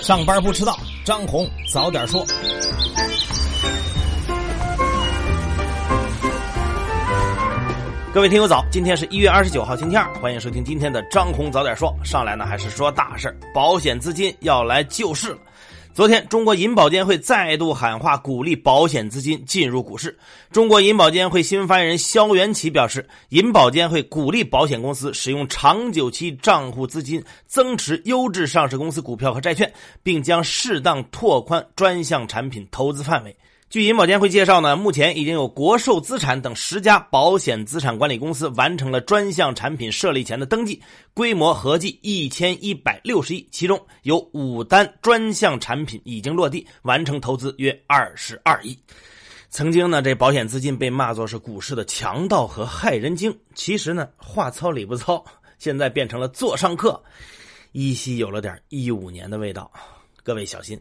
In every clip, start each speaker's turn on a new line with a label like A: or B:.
A: 上班不迟到，张红早点说。各位听友早，今天是一月二十九号星期二，欢迎收听今天的张红早点说。上来呢还是说大事保险资金要来救市了。昨天，中国银保监会再度喊话，鼓励保险资金进入股市。中国银保监会新闻发言人肖元奇表示，银保监会鼓励保险公司使用长久期账户资金增持优质上市公司股票和债券，并将适当拓宽专项产品投资范围。据银保监会介绍呢，目前已经有国寿资产等十家保险资产管理公司完成了专项产品设立前的登记，规模合计一千一百六十亿，其中有五单专项产品已经落地，完成投资约二十二亿。曾经呢，这保险资金被骂作是股市的强盗和害人精，其实呢，话糙理不糙，现在变成了座上客，依稀有了点一五年的味道，各位小心。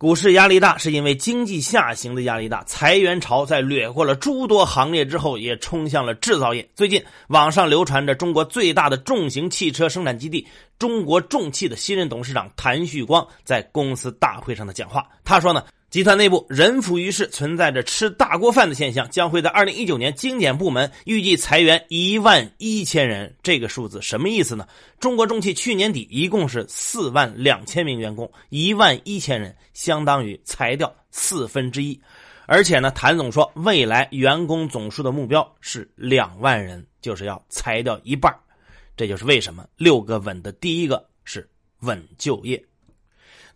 A: 股市压力大，是因为经济下行的压力大。裁员潮在掠过了诸多行业之后，也冲向了制造业。最近，网上流传着中国最大的重型汽车生产基地中国重汽的新任董事长谭旭光在公司大会上的讲话。他说呢。集团内部人浮于事，存在着吃大锅饭的现象，将会在二零一九年精简部门，预计裁员一万一千人。这个数字什么意思呢？中国重汽去年底一共是四万两千名员工，一万一千人相当于裁掉四分之一。而且呢，谭总说，未来员工总数的目标是两万人，就是要裁掉一半。这就是为什么六个稳的第一个是稳就业。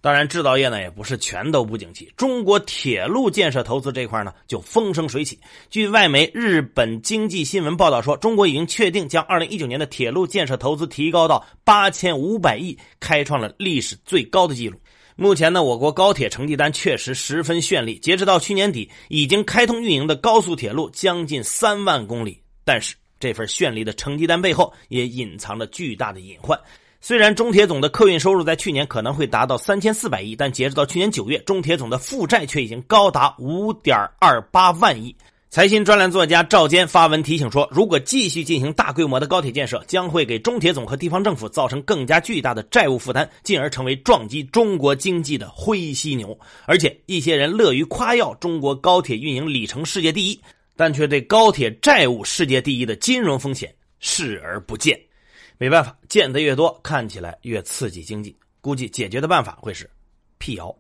A: 当然，制造业呢也不是全都不景气。中国铁路建设投资这块呢就风生水起。据外媒《日本经济新闻》报道说，中国已经确定将2019年的铁路建设投资提高到8500亿，开创了历史最高的纪录。目前呢，我国高铁成绩单确实十分绚丽。截止到去年底，已经开通运营的高速铁路将近三万公里。但是，这份绚丽的成绩单背后也隐藏着巨大的隐患。虽然中铁总的客运收入在去年可能会达到三千四百亿，但截止到去年九月，中铁总的负债却已经高达五点二八万亿。财新专栏作家赵坚发文提醒说，如果继续进行大规模的高铁建设，将会给中铁总和地方政府造成更加巨大的债务负担，进而成为撞击中国经济的灰犀牛。而且，一些人乐于夸耀中国高铁运营里程世界第一，但却对高铁债务世界第一的金融风险视而不见。没办法，见得越多，看起来越刺激经济。估计解决的办法会是辟谣。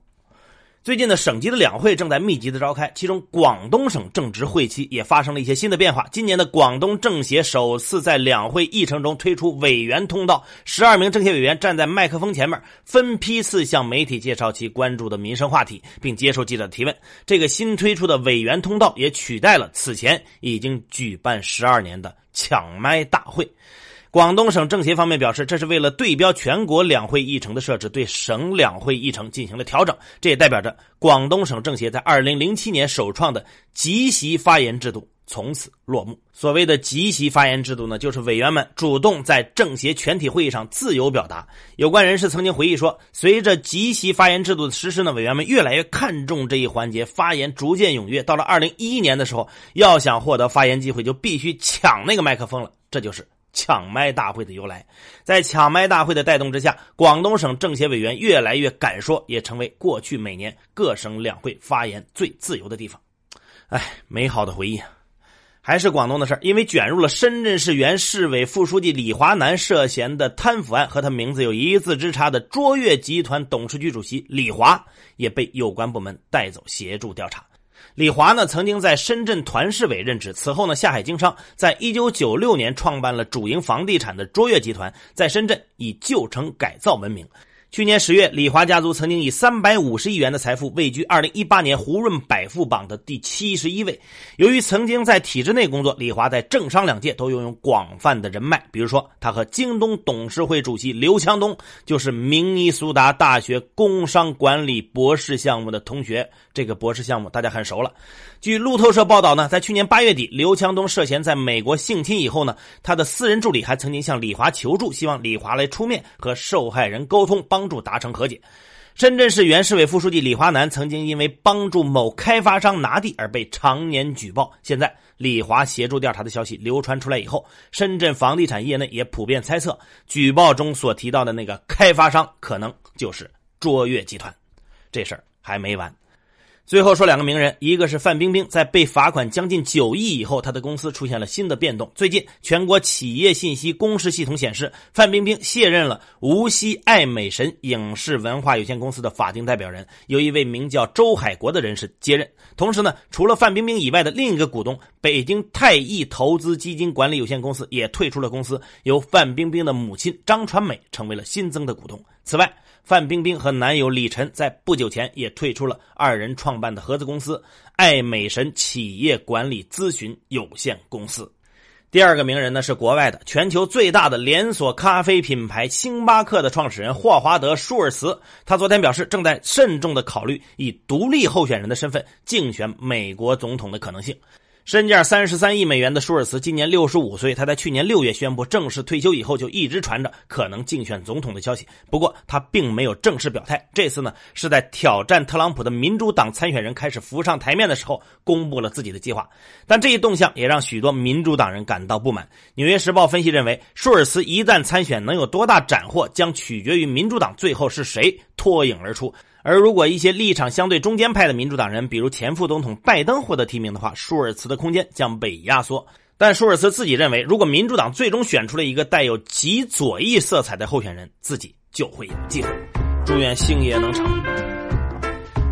A: 最近的省级的两会正在密集的召开，其中广东省正值会期，也发生了一些新的变化。今年的广东政协首次在两会议程中推出委员通道，十二名政协委员站在麦克风前面，分批次向媒体介绍其关注的民生话题，并接受记者提问。这个新推出的委员通道也取代了此前已经举办十二年的抢麦大会。广东省政协方面表示，这是为了对标全国两会议程的设置，对省两会议程进行了调整。这也代表着广东省政协在二零零七年首创的集席发言制度从此落幕。所谓的集席发言制度呢，就是委员们主动在政协全体会议上自由表达。有关人士曾经回忆说，随着集席发言制度的实施呢，委员们越来越看重这一环节，发言逐渐踊跃。到了二零一一年的时候，要想获得发言机会，就必须抢那个麦克风了。这就是。抢麦大会的由来，在抢麦大会的带动之下，广东省政协委员越来越敢说，也成为过去每年各省两会发言最自由的地方。哎，美好的回忆啊！还是广东的事因为卷入了深圳市原市委副书记李华南涉嫌的贪腐案，和他名字有一字之差的卓越集团董事局主席李华也被有关部门带走协助调查。李华呢，曾经在深圳团市委任职，此后呢下海经商，在一九九六年创办了主营房地产的卓越集团，在深圳以旧城改造闻名。去年十月，李华家族曾经以三百五十亿元的财富位居二零一八年胡润百富榜的第七十一位。由于曾经在体制内工作，李华在政商两界都拥有广泛的人脉。比如说，他和京东董事会主席刘强东就是明尼苏达大学工商管理博士项目的同学。这个博士项目大家很熟了。据路透社报道呢，在去年八月底，刘强东涉嫌在美国性侵以后呢，他的私人助理还曾经向李华求助，希望李华来出面和受害人沟通，帮帮助达成和解。深圳市原市委副书记李华南曾经因为帮助某开发商拿地而被常年举报，现在李华协助调查的消息流传出来以后，深圳房地产业内也普遍猜测，举报中所提到的那个开发商可能就是卓越集团。这事儿还没完。最后说两个名人，一个是范冰冰，在被罚款将近九亿以后，她的公司出现了新的变动。最近，全国企业信息公示系统显示，范冰冰卸任了无锡爱美神影视文化有限公司的法定代表人，由一位名叫周海国的人士接任。同时呢，除了范冰冰以外的另一个股东北京泰益投资基金管理有限公司也退出了公司，由范冰冰的母亲张传美成为了新增的股东。此外，范冰冰和男友李晨在不久前也退出了二人创办的合资公司爱美神企业管理咨询有限公司。第二个名人呢是国外的全球最大的连锁咖啡品牌星巴克的创始人霍华德·舒尔茨，他昨天表示正在慎重的考虑以独立候选人的身份竞选美国总统的可能性。身价三十三亿美元的舒尔茨今年六十五岁，他在去年六月宣布正式退休以后，就一直传着可能竞选总统的消息。不过他并没有正式表态，这次呢是在挑战特朗普的民主党参选人开始浮上台面的时候，公布了自己的计划。但这一动向也让许多民主党人感到不满。《纽约时报》分析认为，舒尔茨一旦参选，能有多大斩获，将取决于民主党最后是谁脱颖而出。而如果一些立场相对中间派的民主党人，比如前副总统拜登获得提名的话，舒尔茨的空间将被压缩。但舒尔茨自己认为，如果民主党最终选出了一个带有极左翼色彩的候选人，自己就会有机会。祝愿星爷能成。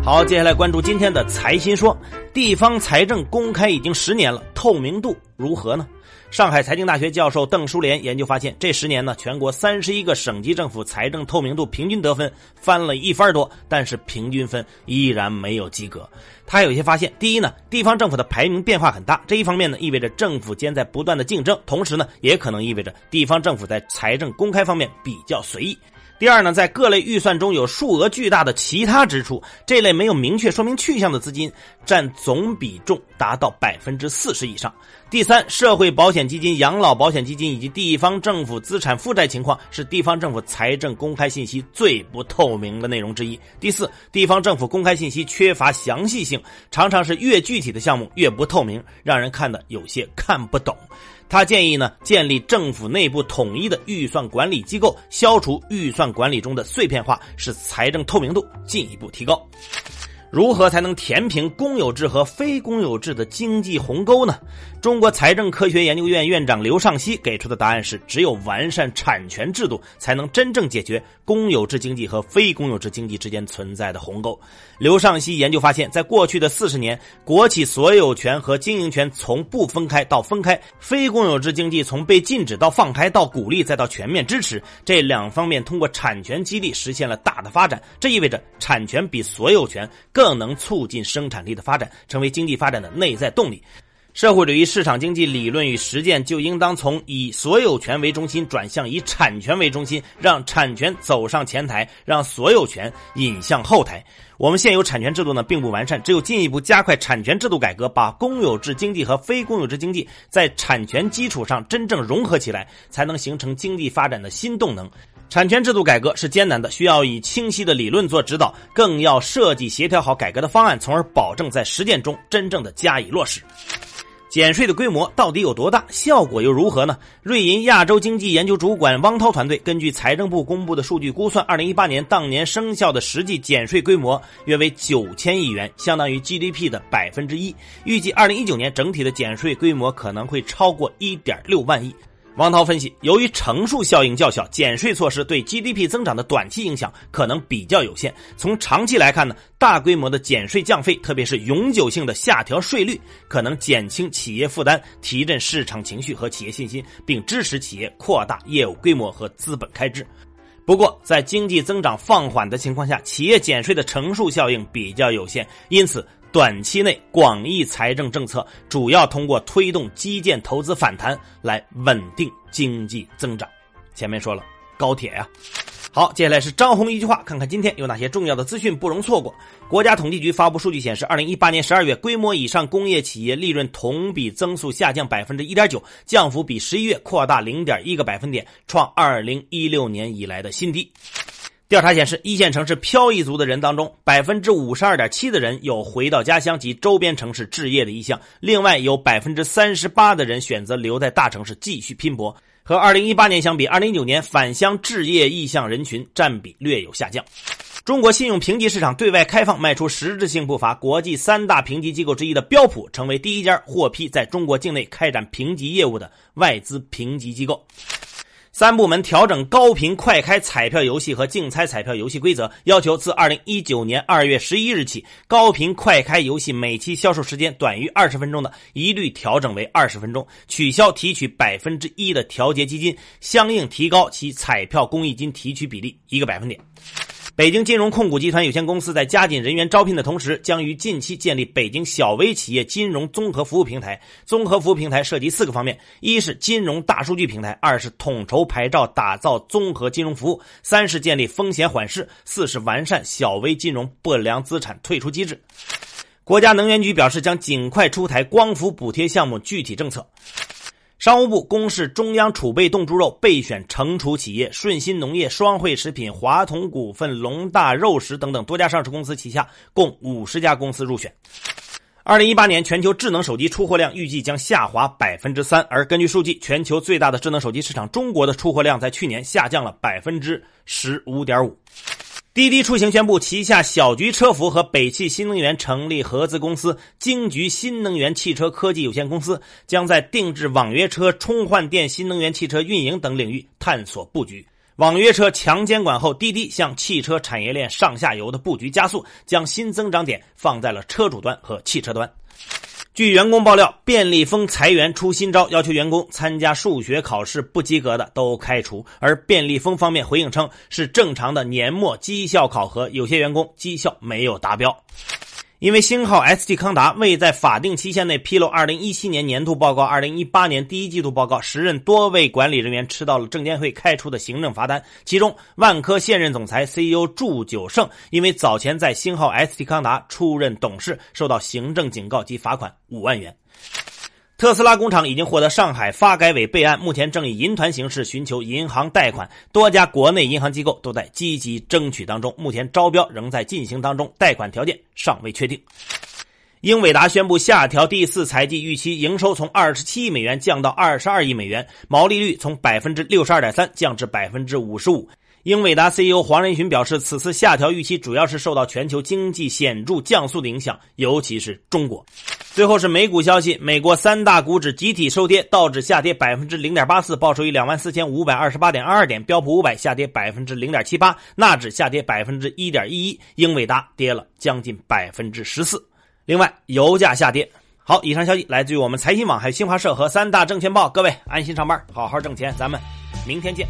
A: 好，接下来关注今天的财新说，地方财政公开已经十年了，透明度如何呢？上海财经大学教授邓书莲研究发现，这十年呢，全国三十一个省级政府财政透明度平均得分翻了一番多，但是平均分依然没有及格。他有一些发现：第一呢，地方政府的排名变化很大，这一方面呢，意味着政府间在不断的竞争，同时呢，也可能意味着地方政府在财政公开方面比较随意。第二呢，在各类预算中有数额巨大的其他支出，这类没有明确说明去向的资金占总比重达到百分之四十以上。第三，社会保险基金、养老保险基金以及地方政府资产负债情况是地方政府财政公开信息最不透明的内容之一。第四，地方政府公开信息缺乏详细性，常常是越具体的项目越不透明，让人看的有些看不懂。他建议呢，建立政府内部统一的预算管理机构，消除预算管理中的碎片化，使财政透明度进一步提高。如何才能填平公有制和非公有制的经济鸿沟呢？中国财政科学研究院院长刘尚希给出的答案是：只有完善产权制度，才能真正解决公有制经济和非公有制经济之间存在的鸿沟。刘尚希研究发现，在过去的四十年，国企所有权和经营权从不分开到分开，非公有制经济从被禁止到放开到鼓励再到全面支持，这两方面通过产权激励实现了大的发展。这意味着产权比所有权更。更能促进生产力的发展，成为经济发展的内在动力。社会主义市场经济理论与实践就应当从以所有权为中心转向以产权为中心，让产权走上前台，让所有权引向后台。我们现有产权制度呢并不完善，只有进一步加快产权制度改革，把公有制经济和非公有制经济在产权基础上真正融合起来，才能形成经济发展的新动能。产权制度改革是艰难的，需要以清晰的理论做指导，更要设计协调好改革的方案，从而保证在实践中真正的加以落实。减税的规模到底有多大？效果又如何呢？瑞银亚洲经济研究主管汪涛团队根据财政部公布的数据估算，二零一八年当年生效的实际减税规模约为九千亿元，相当于 GDP 的百分之一。预计二零一九年整体的减税规模可能会超过一点六万亿。王涛分析，由于乘数效应较小，减税措施对 GDP 增长的短期影响可能比较有限。从长期来看呢，大规模的减税降费，特别是永久性的下调税率，可能减轻企业负担，提振市场情绪和企业信心，并支持企业扩大业务规模和资本开支。不过，在经济增长放缓的情况下，企业减税的乘数效应比较有限，因此。短期内，广义财政政策主要通过推动基建投资反弹来稳定经济增长。前面说了高铁呀，好，接下来是张红一句话，看看今天有哪些重要的资讯不容错过。国家统计局发布数据显示，二零一八年十二月，规模以上工业企业利润同比增速下降百分之一点九，降幅比十一月扩大零点一个百分点，创二零一六年以来的新低。调查显示，一线城市漂移族的人当中，百分之五十二点七的人有回到家乡及周边城市置业的意向，另外有百分之三十八的人选择留在大城市继续拼搏。和二零一八年相比，二零一九年返乡置业意向人群占比略有下降。中国信用评级市场对外开放迈出实质性步伐，国际三大评级机构之一的标普成为第一家获批在中国境内开展评级业务的外资评级机构。三部门调整高频快开彩票游戏和竞猜彩票游戏规则，要求自二零一九年二月十一日起，高频快开游戏每期销售时间短于二十分钟的，一律调整为二十分钟，取消提取百分之一的调节基金，相应提高其彩票公益金提取比例一个百分点。北京金融控股集团有限公司在加紧人员招聘的同时，将于近期建立北京小微企业金融综合服务平台。综合服务平台涉及四个方面：一是金融大数据平台，二是统筹牌照打造综合金融服务，三是建立风险缓释，四是完善小微金融不良资产退出机制。国家能源局表示，将尽快出台光伏补贴项目具体政策。商务部公示中央储备冻猪肉备选惩处企业，顺鑫农业、双汇食品、华统股份、龙大肉食等等多家上市公司旗下共五十家公司入选。二零一八年全球智能手机出货量预计将下滑百分之三，而根据数据，全球最大的智能手机市场中国的出货量在去年下降了百分之十五点五。滴滴出行宣布，旗下小桔车服和北汽新能源成立合资公司京桔新能源汽车科技有限公司，将在定制网约车、充换电、新能源汽车运营等领域探索布局。网约车强监管后，滴滴向汽车产业链上下游的布局加速，将新增长点放在了车主端和汽车端。据员工爆料，便利蜂裁员出新招，要求员工参加数学考试不及格的都开除。而便利蜂方面回应称，是正常的年末绩效考核，有些员工绩效没有达标。因为星号 ST 康达未在法定期限内披露2017年年度报告、2018年第一季度报告，时任多位管理人员吃到了证监会开出的行政罚单。其中，万科现任总裁 CEO 祝九胜因为早前在星号 ST 康达出任董事，受到行政警告及罚款五万元。特斯拉工厂已经获得上海发改委备案，目前正以银团形式寻求银行贷款，多家国内银行机构都在积极争取当中。目前招标仍在进行当中，贷款条件尚未确定。英伟达宣布下调第四财季预期营收，从二十七亿美元降到二十二亿美元，毛利率从百分之六十二点三降至百分之五十五。英伟达 CEO 黄仁勋表示，此次下调预期主要是受到全球经济显著降速的影响，尤其是中国。最后是美股消息，美国三大股指集体收跌，道指下跌百分之零点八四，报收于两万四千五百二十八点二二点；标普五百下跌百分之零点七八，纳指下跌百分之一点一一，英伟达跌了将近百分之十四。另外，油价下跌。好，以上消息来自于我们财新网、还有新华社和三大证券报。各位安心上班，好好挣钱，咱们明天见。